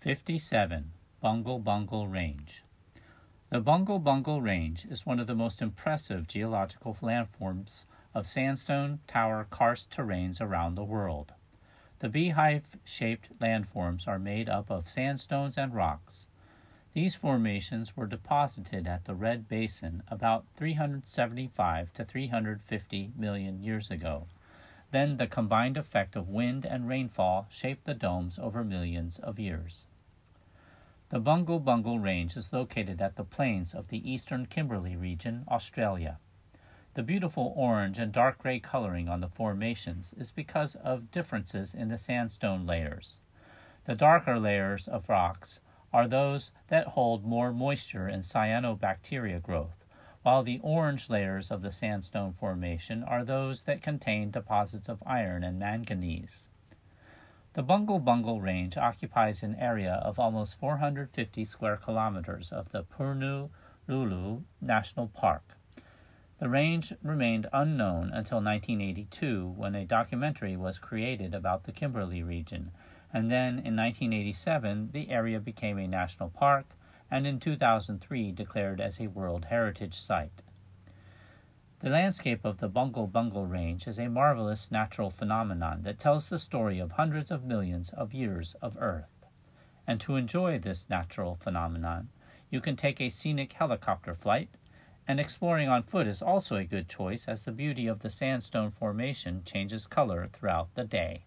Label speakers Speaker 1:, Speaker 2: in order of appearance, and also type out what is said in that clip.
Speaker 1: 57. Bungle Bungle Range. The Bungle Bungle Range is one of the most impressive geological landforms of sandstone tower karst terrains around the world. The beehive shaped landforms are made up of sandstones and rocks. These formations were deposited at the Ord Basin about 375 to 350 million years ago. Then the combined effect of wind and rainfall shaped the domes over millions of years. The Bungle Bungle Range is located at the plains of the eastern Kimberley region, Australia. The beautiful orange and dark gray coloring on the formations is because of differences in the sandstone layers. The darker layers of rocks are those that hold more moisture and cyanobacteria growth, while the orange layers of the sandstone formation are those that contain deposits of iron and manganese. The Bungle Bungle Range occupies an area of almost 450 square kilometers of the Purnu Lulu National Park. The range remained unknown until 1982 when a documentary was created about the Kimberley region, and then in 1987 the area became a national park and in 2003 declared as a World Heritage Site. The landscape of the Bungle Bungle Range is a marvelous natural phenomenon that tells the story of hundreds of millions of years of Earth. And to enjoy this natural phenomenon, you can take a scenic helicopter flight, and exploring on foot is also a good choice as the beauty of the sandstone formation changes color throughout the day.